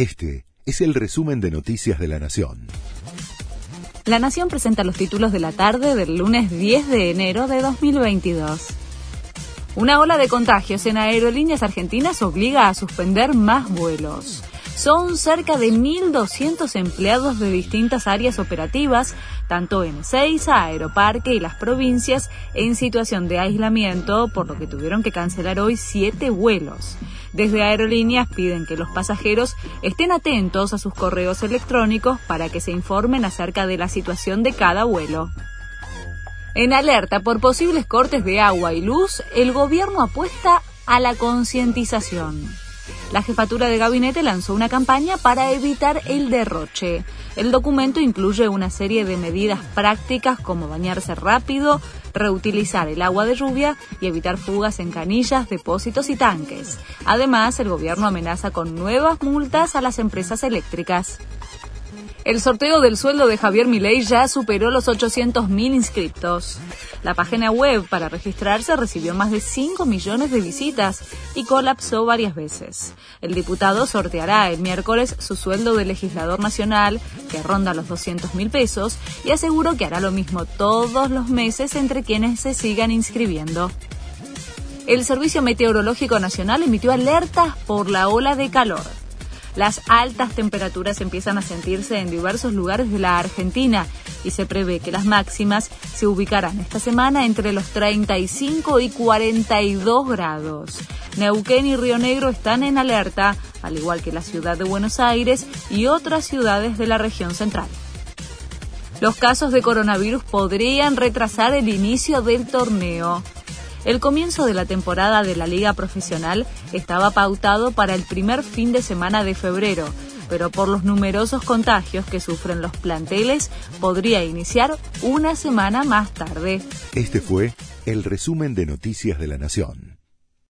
Este es el resumen de Noticias de la Nación. La Nación presenta los títulos de la tarde del lunes 10 de enero de 2022. Una ola de contagios en aerolíneas argentinas obliga a suspender más vuelos. Son cerca de 1.200 empleados de distintas áreas operativas, tanto en Ezeiza, Aeroparque y las provincias, en situación de aislamiento, por lo que tuvieron que cancelar hoy siete vuelos. Desde aerolíneas piden que los pasajeros estén atentos a sus correos electrónicos para que se informen acerca de la situación de cada vuelo. En alerta por posibles cortes de agua y luz, el gobierno apuesta a la concientización la jefatura de gabinete lanzó una campaña para evitar el derroche. El documento incluye una serie de medidas prácticas como bañarse rápido, reutilizar el agua de lluvia y evitar fugas en canillas, depósitos y tanques. Además, el gobierno amenaza con nuevas multas a las empresas eléctricas. El sorteo del sueldo de Javier Milei ya superó los 800.000 inscriptos. La página web para registrarse recibió más de 5 millones de visitas y colapsó varias veces. El diputado sorteará el miércoles su sueldo de legislador nacional, que ronda los 200.000 pesos, y aseguró que hará lo mismo todos los meses entre quienes se sigan inscribiendo. El Servicio Meteorológico Nacional emitió alertas por la ola de calor. Las altas temperaturas empiezan a sentirse en diversos lugares de la Argentina y se prevé que las máximas se ubicarán esta semana entre los 35 y 42 grados. Neuquén y Río Negro están en alerta, al igual que la ciudad de Buenos Aires y otras ciudades de la región central. Los casos de coronavirus podrían retrasar el inicio del torneo. El comienzo de la temporada de la liga profesional estaba pautado para el primer fin de semana de febrero, pero por los numerosos contagios que sufren los planteles podría iniciar una semana más tarde. Este fue el resumen de Noticias de la Nación.